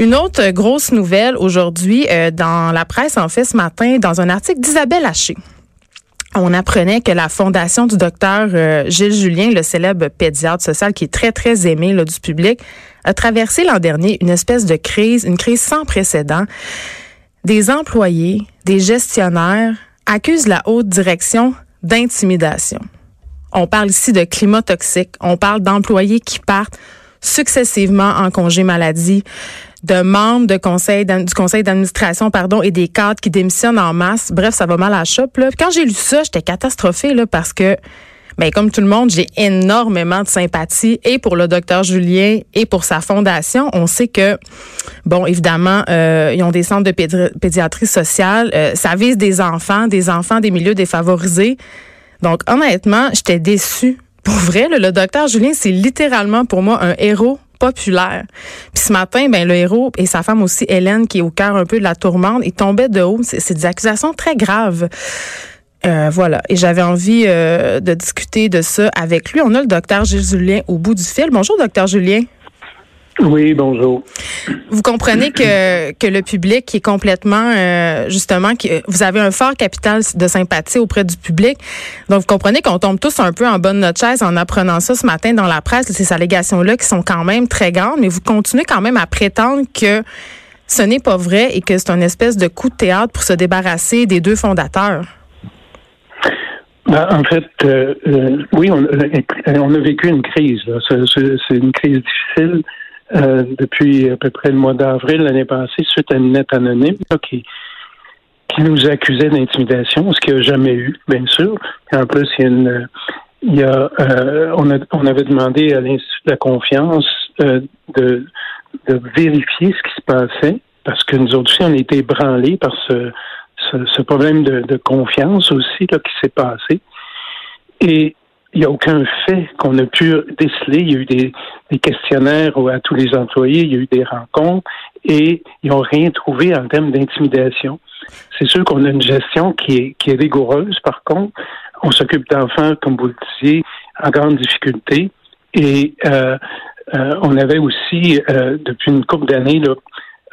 Une autre grosse nouvelle aujourd'hui euh, dans la presse, en fait, ce matin, dans un article d'Isabelle Haché. On apprenait que la fondation du docteur euh, Gilles Julien, le célèbre pédiatre social qui est très, très aimé là, du public, a traversé l'an dernier une espèce de crise, une crise sans précédent. Des employés, des gestionnaires accusent la haute direction d'intimidation. On parle ici de climat toxique. On parle d'employés qui partent successivement en congé maladie, de membres de conseil du conseil d'administration pardon et des cadres qui démissionnent en masse. Bref, ça va mal à la chope. Là. Quand j'ai lu ça, j'étais catastrophée là, parce que ben, comme tout le monde, j'ai énormément de sympathie et pour le docteur Julien et pour sa fondation. On sait que, bon, évidemment, euh, ils ont des centres de pédiatrie sociale. Euh, ça vise des enfants, des enfants des milieux défavorisés. Donc, honnêtement, j'étais déçue. Pour vrai, le docteur Julien, c'est littéralement pour moi un héros populaire. Puis ce matin, ben le héros et sa femme aussi, Hélène, qui est au cœur un peu de la tourmente, ils tombaient de haut. C'est des accusations très graves. Euh, voilà. Et j'avais envie euh, de discuter de ça avec lui. On a le docteur Gilles Julien au bout du fil. Bonjour, docteur Julien. Oui, bonjour. Vous comprenez que, que le public est complètement, euh, justement, que vous avez un fort capital de sympathie auprès du public. Donc, vous comprenez qu'on tombe tous un peu en bonne notre chaise en apprenant ça ce matin dans la presse, ces allégations-là qui sont quand même très grandes, mais vous continuez quand même à prétendre que ce n'est pas vrai et que c'est une espèce de coup de théâtre pour se débarrasser des deux fondateurs. Ben, en fait, euh, euh, oui, on, on, a vécu une crise. C'est une crise difficile. Euh, depuis à peu près le mois d'avril l'année passée, suite à une lettre anonyme qui, qui nous accusait d'intimidation, ce qu'il n'y a jamais eu, bien sûr. en plus, il y a une, il y a, euh, on, a, on avait demandé à l'Institut de la confiance euh, de, de vérifier ce qui se passait, parce que nous autres aussi, on a été ébranlés par ce, ce, ce problème de, de, confiance aussi là, qui s'est passé. Et il n'y a aucun fait qu'on a pu déceler. Il y a eu des, des, questionnaires à tous les employés, il y a eu des rencontres et ils n'ont rien trouvé en termes d'intimidation. C'est sûr qu'on a une gestion qui est, qui est rigoureuse, par contre. On s'occupe d'enfants, comme vous le disiez, en grande difficulté. Et euh, euh, on avait aussi, euh, depuis une couple d'années,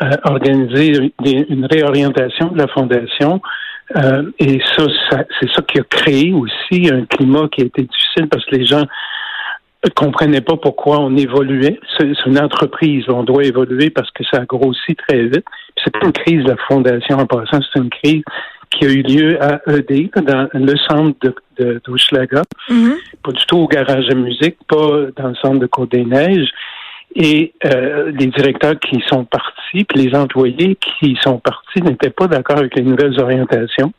euh, organisé une réorientation de la fondation euh, et ça, c'est ça qui a créé aussi un climat qui a été difficile parce que les gens ne comprenaient pas pourquoi on évoluait. C'est une entreprise, on doit évoluer parce que ça a grossi très vite. C'est pas une crise de la fondation en passant, c'est une crise qui a eu lieu à ED, dans le centre de, de mm-hmm. pas du tout au garage de musique, pas dans le centre de Côte-des-Neiges et euh, les directeurs qui sont partis, puis les employés qui sont partis n'étaient pas d'accord avec les nouvelles orientations.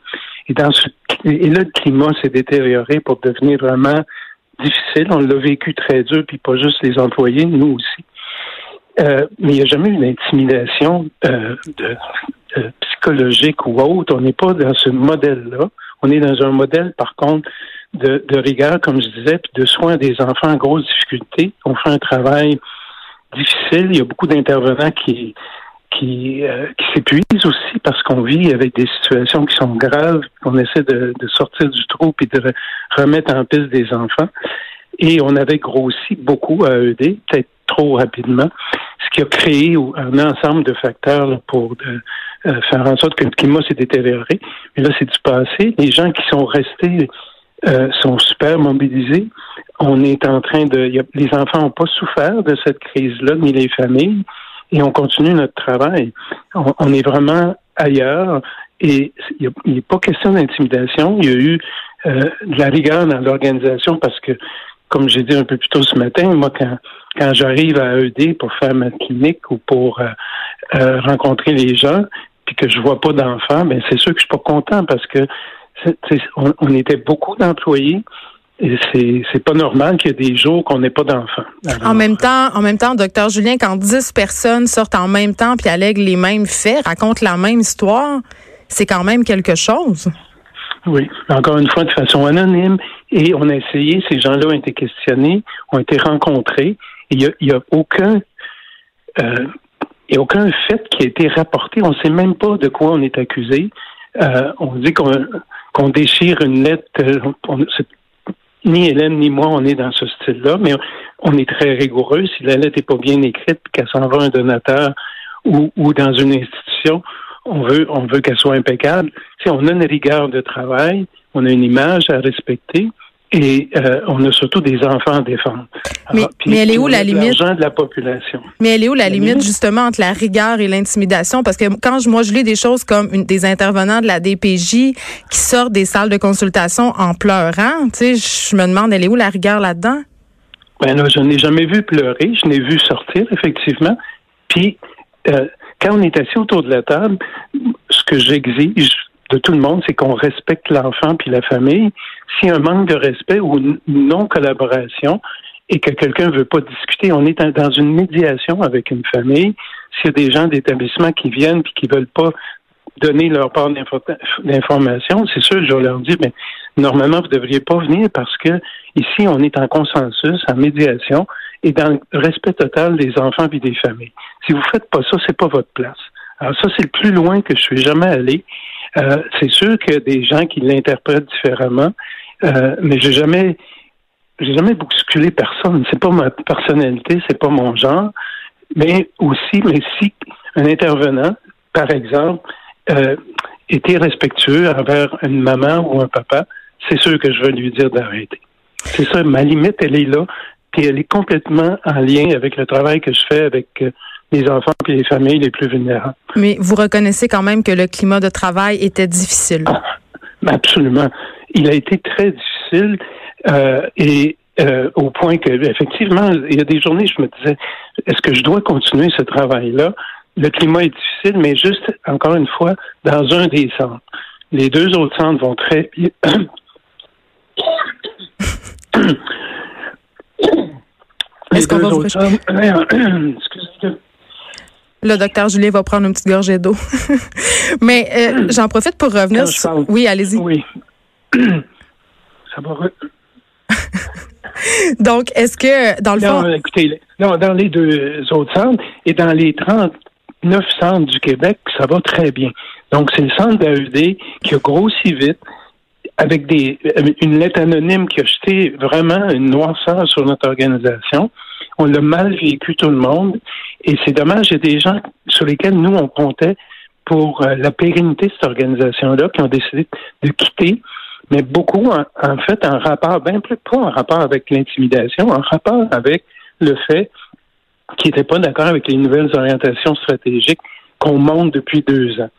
Et dans ce et là, le climat s'est détérioré pour devenir vraiment difficile. On l'a vécu très dur, puis pas juste les employés, nous aussi. Euh, mais il n'y a jamais eu d'intimidation euh, de, psychologique ou autre. On n'est pas dans ce modèle-là. On est dans un modèle, par contre, de, de rigueur, comme je disais, puis de soins des enfants en grosse difficulté. On fait un travail difficile. Il y a beaucoup d'intervenants qui qui, euh, qui s'épuisent aussi parce qu'on vit avec des situations qui sont graves, qu'on essaie de, de, sortir du trou et de remettre en piste des enfants. Et on avait grossi beaucoup à ED, peut-être trop rapidement, ce qui a créé un ensemble de facteurs pour de, euh, faire en sorte que le climat s'est détérioré. Mais là, c'est du passé. Les gens qui sont restés euh, sont super mobilisés. On est en train de. les enfants n'ont pas souffert de cette crise-là, ni les familles, et on continue notre travail. On, est vraiment ailleurs. Et il n'est pas question d'intimidation. Il y a eu euh, de la rigueur dans l'organisation parce que, comme j'ai dit un peu plus tôt ce matin, moi, quand, quand j'arrive à ED pour faire ma clinique ou pour euh, rencontrer les gens, puis que je vois pas d'enfants, ben c'est sûr que je suis pas content parce que on, était beaucoup d'employés. Et c'est, pas normal qu'il y ait des jours qu'on n'ait pas d'enfants. En même temps, en même temps, docteur Julien, quand dix personnes sortent en même temps puis allèguent les mêmes faits, racontent la même histoire, c'est quand même quelque chose. Oui, encore une fois, de façon anonyme. Et on a essayé, ces gens-là ont été questionnés, ont été rencontrés. Il n'y a, aucun euh, il y a aucun fait qui a été rapporté. On ne sait même pas de quoi on est accusé. Euh, on dit qu'on qu'on déchire une lettre. Euh, ni Hélène ni moi, on est dans ce style-là, mais on est très rigoureux. Si la lettre n'est pas bien écrite qu'elle s'en va à un donateur, ou, dans une institution, on veut, on veut qu'elle soit impeccable. Si on a une rigueur de travail, on a une image à respecter. Et euh, on a surtout des enfants à défendre. Mais, mais elle est où la limite? de la population. Mais elle est où la, limite, justement entre la rigueur et l'intimidation? Parce que quand je, moi je lis des choses comme une, des intervenants de la DPJ qui sortent des salles de consultation en pleurant, tu sais, je me demande elle est où la rigueur là-dedans? Ben là, je n'ai jamais vu pleurer, je n'ai vu sortir effectivement. Puis euh, quand on est assis autour de la table, ce que j'exige de tout le monde, c'est qu'on respecte l'enfant puis la famille. A un manque de respect ou une non-collaboration et que quelqu'un veut pas discuter, on est dans une médiation avec une famille. S'il y a des gens d'établissement qui viennent puis qui veulent pas donner leur part d'information, c'est sûr, je leur dis, mais normalement, vous devriez pas venir parce que ici, on est en consensus, en médiation et dans le respect total des enfants et des familles. Si vous faites pas ça, c'est pas votre place. Alors ça, c'est le plus loin que je suis jamais allé. Euh, c'est sûr qu'il y a des gens qui l'interprètent différemment, euh, mais j'ai jamais, j'ai jamais bousculé personne. C'est pas ma personnalité, c'est pas mon genre. Mais aussi, mais si un intervenant, par exemple, euh, était respectueux envers une maman ou un papa, c'est sûr que je vais lui dire d'arrêter. C'est ça, ma limite, elle est là, puis elle est complètement en lien avec le travail que je fais avec les enfants et les familles les plus vulnérables. Mais vous reconnaissez quand même que le climat de travail était difficile. Ah, absolument. Il a été très difficile euh, et euh, au point que, effectivement, il y a des journées, je me disais, est-ce que je dois continuer ce travail-là? Le climat est difficile, mais juste, encore une fois, dans un des centres. Les deux autres centres vont très bien. Est-ce qu'on va vous... Le docteur Julien va prendre une petite gorgée d'eau. Mais euh, j'en profite pour revenir. Oui, allez-y. Oui. Ça va. Donc, est-ce que, dans le non, fond. Écoutez, non, dans les deux autres centres et dans les 39 centres du Québec, ça va très bien. Donc, c'est le centre d'AED qui a grossi vite avec des, une lettre anonyme qui a jeté vraiment une noirceur sur notre organisation. On l'a mal vécu tout le monde. Et c'est dommage, il y a des gens sur lesquels nous, on comptait pour euh, la pérennité de cette organisation-là qui ont décidé de quitter, mais beaucoup, en, fait, en rapport, bien plus pas en rapport avec l'intimidation, en rapport avec le fait qu'ils n'étaient pas d'accord avec les nouvelles orientations stratégiques qu'on monte depuis deux ans.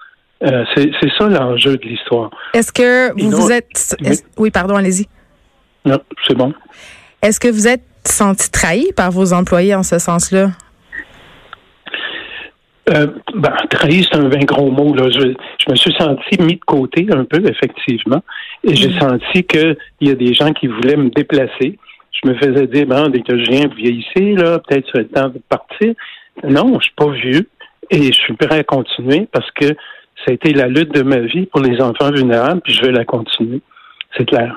Euh, c'est ça l'enjeu de l'histoire. Est-ce que vous vous êtes... oui, pardon, allez-y. Non, c'est bon. Est-ce que vous êtes senti trahi par vos employés en ce sens-là? Euh, ben, trahi, c'est un bien gros mot. Là. Je, me suis senti mis de côté un peu, effectivement. Et j'ai mm. senti qu'il y a des gens qui voulaient me déplacer. Je me faisais dire, ben, dès que je viens, vous vieillissez, là, peut-être c'est le temps de partir. Non, je suis pas vieux et je suis prêt à continuer parce que ça a été la lutte de ma vie pour les enfants vulnérables, puis je vais la continuer. C'est clair.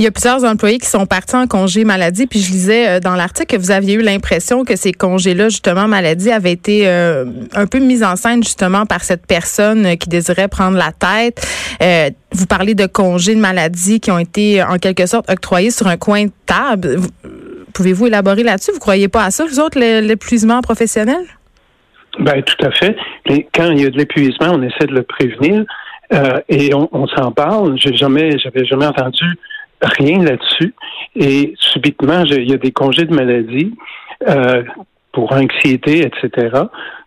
Il y a plusieurs employés qui sont partis en congé maladie, puis je lisais euh, dans l'article que vous aviez eu l'impression que ces congés-là, justement, maladie, avaient été euh, un peu mis en scène, justement, par cette personne qui désirait prendre la tête. Euh, vous parlez de congés de maladie qui ont été, en quelque sorte, octroyés sur un coin de table. Pouvez-vous élaborer là-dessus? Vous croyez pas à ça, vous autres, l'épuisement professionnel? Ben, tout à fait. Quand il y a de l'épuisement, on essaie de le prévenir. et on, on s'en parle. J'ai jamais, j'avais jamais entendu rien là-dessus. Et subitement, il y a des congés de maladie euh, pour anxiété, etc.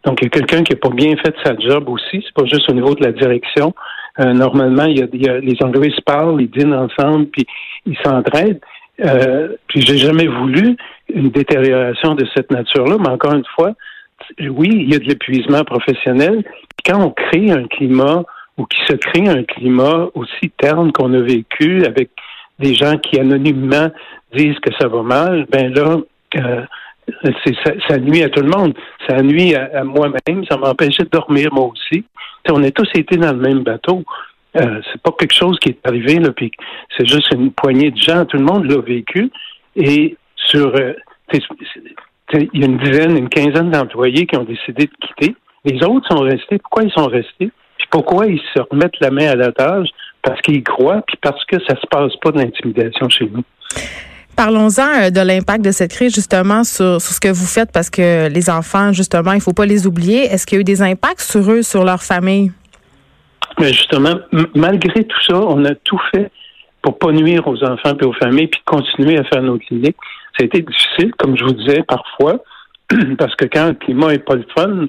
Donc, il y a quelqu'un qui n'a pas bien fait sa job aussi. C'est pas juste au niveau de la direction. Euh, normalement, il y, a, les Anglais se parlent, ils dînent ensemble, puis ils s'entraident. Euh, puis j'ai jamais voulu une détérioration de cette nature-là, mais encore une fois, oui, il y a de l'épuisement professionnel. Quand on crée un climat ou qui se crée un climat aussi terne qu'on a vécu avec des gens qui anonymement disent que ça va mal, ben là, euh, ça, nuit à tout le monde. Ça nuit à, moi-même. Ça m'empêchait de dormir moi aussi. on a tous été dans le même bateau. Euh, c'est pas quelque chose qui est arrivé là, puis c'est juste une poignée de gens. Tout le monde l'a vécu. Et sur, euh, il y a une dizaine, une quinzaine d'employés qui ont décidé de quitter. Les autres sont restés. Pourquoi ils sont restés? Puis pourquoi ils se remettent la main à la tâche? Parce qu'ils croient, puis parce que ça se passe pas d'intimidation chez nous. Parlons-en de l'impact de cette crise justement sur, sur, ce que vous faites parce que les enfants, justement, il faut pas les oublier. Est-ce qu'il y a eu des impacts sur eux, sur leur famille? Mais justement, malgré tout ça, on a tout fait pour pas nuire aux enfants et aux familles, puis continuer à faire nos cliniques. Ça a été difficile, comme je vous disais, parfois, parce que quand le climat est pas le fun,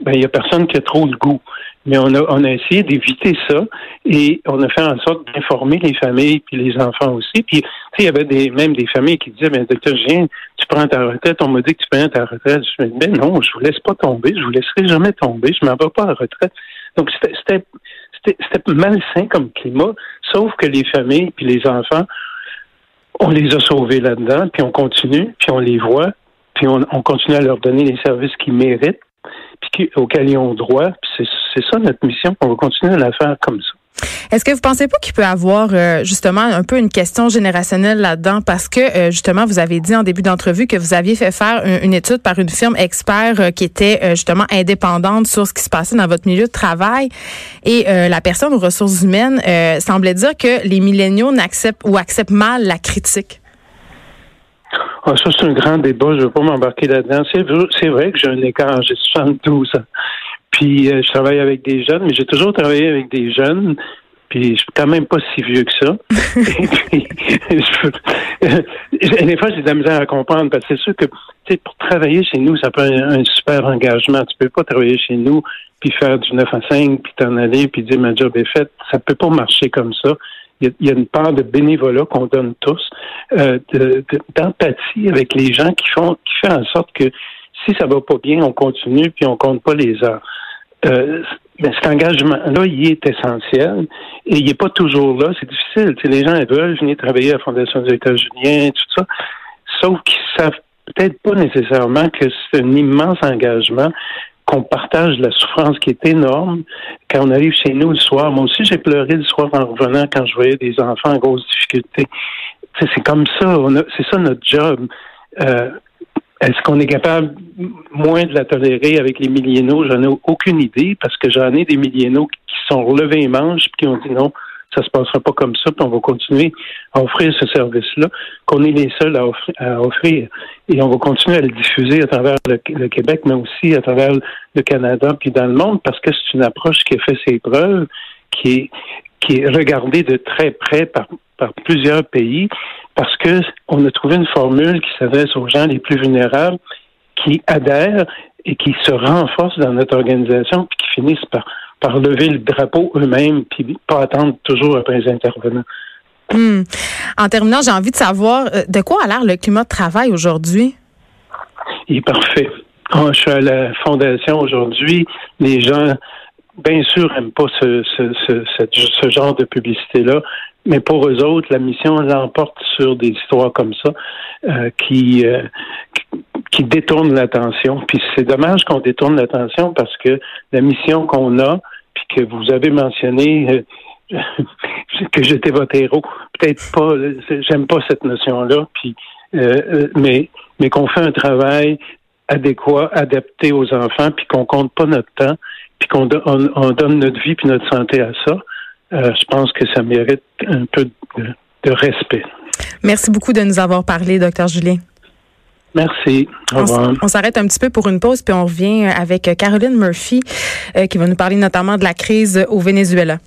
ben il y a personne qui a trop le goût. Mais on a, on a essayé d'éviter ça et on a fait en sorte d'informer les familles puis les enfants aussi. Puis, il y avait des, même des familles qui disaient, ben, docteur, viens, tu prends ta retraite. On m'a dit que tu prends ta retraite. Je me dis, ben non, je vous laisse pas tomber. Je vous laisserai jamais tomber. Je m'en vais pas à la retraite. Donc, c'était, c'était malsain comme climat, sauf que les familles puis les enfants, on les a sauvés là-dedans, puis on continue, puis on les voit, puis on, on continue à leur donner les services qu'ils méritent, puis auxquels ils ont droit. C'est ça notre mission. On va continuer à la faire comme ça. Est-ce que vous pensez pas qu'il peut avoir euh, justement un peu une question générationnelle là-dedans? Parce que euh, justement vous avez dit en début d'entrevue que vous aviez fait faire une, étude par une firme expert euh, qui était justement indépendante sur ce qui se passait dans votre milieu de travail et la personne aux ressources humaines semblait dire que les milléniaux n'acceptent ou acceptent mal la critique. Ah, ça, c'est un grand débat. Je ne veux pas m'embarquer là-dedans. C'est vrai que j'ai un écart. J'ai 72 ans. Puis je travaille avec des jeunes, mais j'ai toujours travaillé avec des jeunes. Puis je suis quand même pas si vieux que ça. et puis, des fois, j'ai de la misère à comprendre parce que c'est sûr que pour travailler chez nous, ça peut être un super engagement. Tu peux pas travailler chez nous puis faire du 9 à 5 puis t'en aller puis dire ma job est faite. Ça peut pas marcher comme ça. Il y a, une part de bénévolat qu'on donne tous, euh, d'empathie avec les gens qui font qui fait en sorte que si ça va pas bien, on continue puis on compte pas les heures. Euh, ben, cet engagement-là, il est essentiel et il n'est pas toujours là. C'est difficile. les gens veulent venir travailler à la Fondation des États-Unis, tout ça, sauf qu'ils savent peut-être pas nécessairement que c'est un immense engagement qu'on partage la souffrance qui est énorme quand on arrive chez nous le soir. Moi aussi, j'ai pleuré le soir en revenant quand je voyais des enfants en grosse difficulté. C'est comme ça. C'est ça notre job. Euh, est-ce qu'on est capable moins de la tolérer avec les millénaux? J'en ai aucune idée parce que j'en ai des millénaux qui sont relevés les manches et qui ont dit non, ça se passera pas comme ça, puis on va continuer à offrir ce service-là, qu'on est les seuls à offrir, Et on va continuer à le diffuser à travers le, Québec, mais aussi à travers le Canada, puis dans le monde, parce que c'est une approche qui a fait ses preuves, qui est, qui est regardée de très près par, par plusieurs pays parce que on a trouvé une formule qui s'adresse aux gens les plus vulnérables, qui adhèrent et qui se renforcent dans notre organisation, puis qui finissent par, par lever le drapeau eux-mêmes, puis pas attendre toujours après les intervenants. Hmm. En terminant, j'ai envie de savoir euh, de quoi a l'air le climat de travail aujourd'hui? Il est parfait. Je suis à la fondation aujourd'hui. Les gens, bien sûr, n'aiment pas ce, ce, ce, ce genre de publicité-là. Mais pour eux autres, la mission l'emporte sur des histoires comme ça euh, qui, euh, qui détournent l'attention. Puis c'est dommage qu'on détourne l'attention parce que la mission qu'on a, puis que vous avez mentionné euh, que j'étais votre héros, peut-être pas, j'aime pas cette notion-là. Puis mais mais qu'on fait un travail adéquat, adapté aux enfants, puis qu'on compte pas notre temps, puis qu'on on donne notre vie puis notre santé à ça. Euh, je pense que ça mérite un peu de, respect. Merci beaucoup de nous avoir parlé, docteur Julien. Merci. Au revoir. On s'arrête un petit peu pour une pause, puis on revient avec Caroline Murphy, euh, qui va nous parler notamment de la crise au Venezuela.